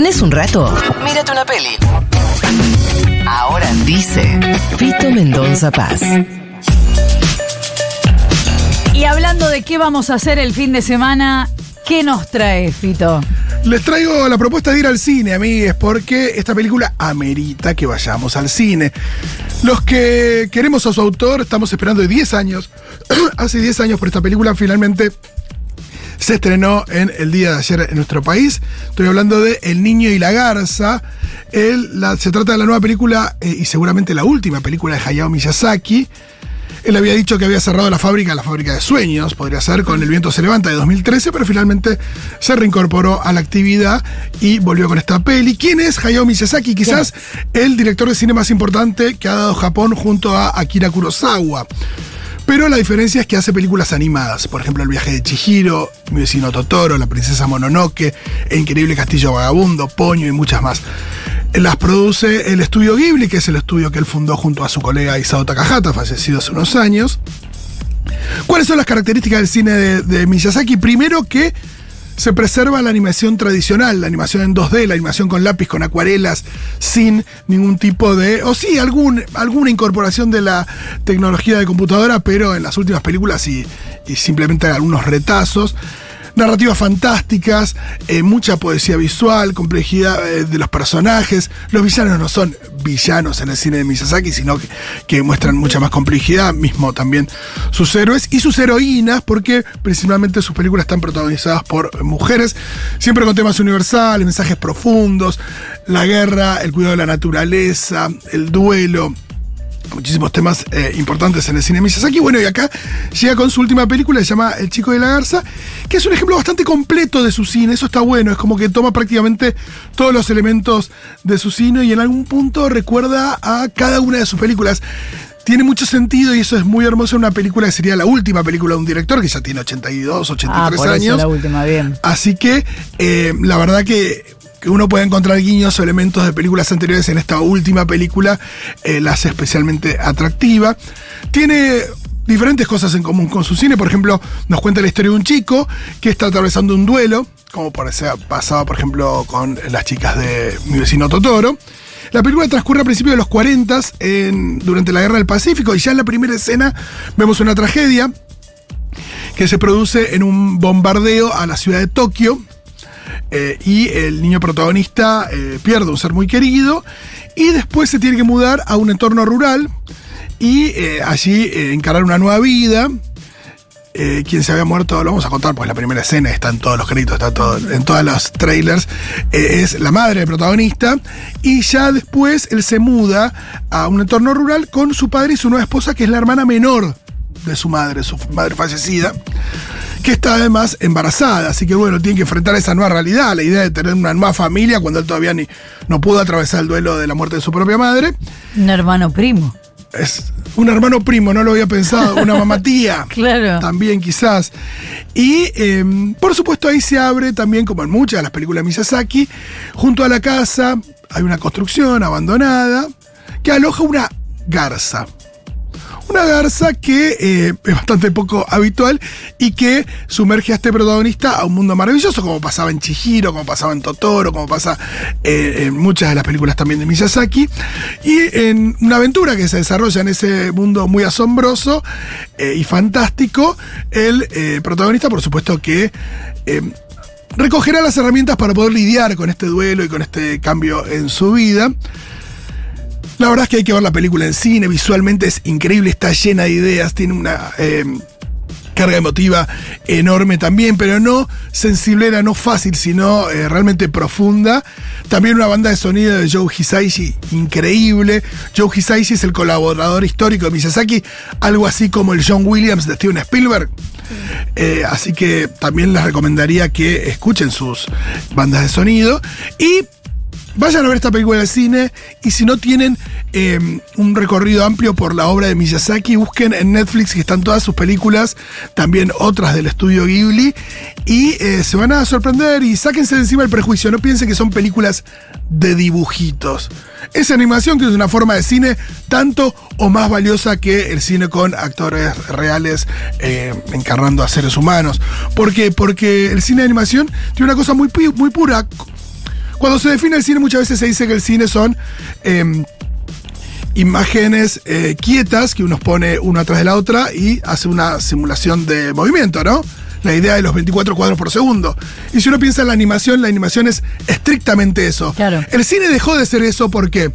¿Tenés un rato? Mírate una peli. Ahora dice Fito Mendonza Paz. Y hablando de qué vamos a hacer el fin de semana, ¿qué nos trae, Fito? Les traigo la propuesta de ir al cine, amigues, porque esta película amerita que vayamos al cine. Los que queremos a su autor, estamos esperando de 10 años. Hace 10 años por esta película, finalmente se estrenó en el día de ayer en nuestro país. Estoy hablando de El Niño y la Garza. se trata de la nueva película eh, y seguramente la última película de Hayao Miyazaki. Él había dicho que había cerrado la fábrica, la fábrica de sueños, podría ser con El viento se levanta de 2013, pero finalmente se reincorporó a la actividad y volvió con esta peli. ¿Quién es Hayao Miyazaki? Quizás el director de cine más importante que ha dado Japón junto a Akira Kurosawa. Pero la diferencia es que hace películas animadas. Por ejemplo, El viaje de Chihiro, Mi vecino Totoro, La princesa Mononoke, El increíble castillo vagabundo, Poño y muchas más. Las produce el estudio Ghibli, que es el estudio que él fundó junto a su colega Isao Takahata, fallecido hace unos años. ¿Cuáles son las características del cine de, de Miyazaki? Primero que se preserva la animación tradicional, la animación en 2D, la animación con lápiz, con acuarelas, sin ningún tipo de. o sí, algún, alguna incorporación de la tecnología de computadora, pero en las últimas películas y, y simplemente algunos retazos narrativas fantásticas, eh, mucha poesía visual, complejidad eh, de los personajes. Los villanos no son villanos en el cine de Miyazaki, sino que, muestran mucha más complejidad, mismo también sus héroes y sus heroínas, porque principalmente sus películas están protagonizadas por mujeres, siempre con temas universales, mensajes profundos, la guerra, el cuidado de la naturaleza, el duelo muchísimos temas eh, importantes en el cine Miyazaki. Bueno, y acá llega con su última película, se llama El chico de la garza, que es un ejemplo bastante completo de su cine. Eso está bueno, es como que toma prácticamente todos los elementos de su cine y en algún punto recuerda a cada una de sus películas. Tiene mucho sentido y eso es muy hermoso en una película que sería la última película de un director que ya tiene 82, 83 ah, años. la última, bien. Así que eh, la verdad que que uno puede encontrar guiños o elementos de películas anteriores en esta última película, eh, la hace especialmente atractiva. Tiene diferentes cosas en común con su cine. Por ejemplo, nos cuenta la historia de un chico que está atravesando un duelo, como por ese pasado, por ejemplo, con las chicas de mi vecino Totoro. La película transcurre a principios de los 40 durante la Guerra del Pacífico y ya en la primera escena vemos una tragedia que se produce en un bombardeo a la ciudad de Tokio eh, y el niño protagonista eh, pierde un ser muy querido y después se tiene que mudar a un entorno rural y eh, allí encarar una nueva vida. quien se había muerto, lo vamos a contar, pues la primera escena está en todos los créditos, está todo, en todos los trailers, es la madre del protagonista, y ya después él se muda a un entorno rural con su padre y su nueva esposa, que es la hermana menor de su madre, su madre fallecida que está además embarazada, así que bueno, tiene que enfrentar esa nueva realidad, la idea de tener una nueva familia cuando él todavía ni, no pudo atravesar el duelo de la muerte de su propia madre. Un hermano primo. Es un hermano primo, no lo había pensado, una mamatía. claro. También quizás. Y em, por supuesto ahí se abre también, como en muchas de las películas de Miyazaki, junto a la casa hay una construcción abandonada que aloja una garza. Una garza que eh, es bastante poco habitual y que sumerge a este protagonista a un mundo maravilloso, como pasaba en Chihiro, como pasaba en Totoro, como pasa eh, en muchas de las películas también de Miyazaki. Y en una aventura que se desarrolla en ese mundo muy asombroso eh, y fantástico, el protagonista, por supuesto, que recogerá las herramientas para poder lidiar con este duelo y con este cambio en su vida. La verdad es que hay que ver la película en cine, visualmente es increíble, está llena de ideas, tiene una eh, carga emotiva enorme también, pero no sensiblera, no fácil, sino eh, realmente profunda. También una banda de sonido de Joe Hisaishi increíble. Joe Hisaishi es el colaborador histórico de Miyazaki, algo así como el John Williams de Steven Spielberg. Eh, así que también les recomendaría que escuchen sus bandas de sonido. Y Vayan a ver esta película el cine y si no tienen em, un recorrido amplio por la obra de Miyazaki, busquen en Netflix que están todas sus películas, también otras del estudio Ghibli, y eh, se van a sorprender y sáquense de encima el prejuicio, no piensen que son películas de dibujitos. Es animación que una forma de cine tanto o más valiosa que el cine con actores reales eh, encarnando a seres humanos. ¿Por qué? Porque el cine de animación tiene una cosa muy, muy pura Cuando se define el cine, muchas veces se dice que el cine son. Imágenes eh, quietas que uno pone una atrás de la otra y hace una simulación de movimiento, ¿no? La idea de los 24 cuadros por segundo. Y si uno piensa en la animación, la animación es estrictamente eso. Claro. El cine dejó de ser eso ¿por qué?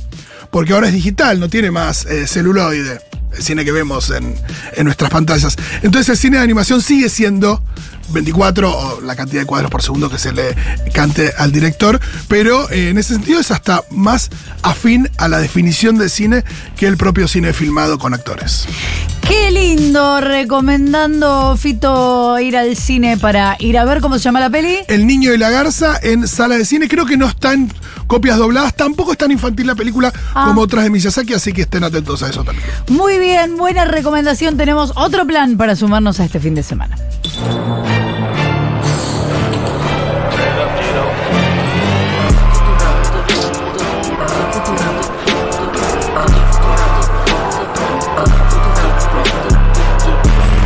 Porque ahora es digital, no tiene más eh, celuloide. El cine que vemos en, en nuestras pantallas. Entonces el cine de animación sigue siendo 24 o la cantidad de cuadros por segundo que se le cante al director, pero eh, en ese sentido es hasta más afín a la definición de cine que el propio cine filmado con actores. Qué lindo, recomendando Fito ir al cine para ir a ver cómo se llama la peli. El niño y la garza en sala de cine, creo que no están copias dobladas, tampoco es tan infantil la película Ah. como otras de Miyazaki, así que estén atentos a eso también. Muy bien, buena recomendación. Tenemos otro plan para sumarnos a este fin de semana.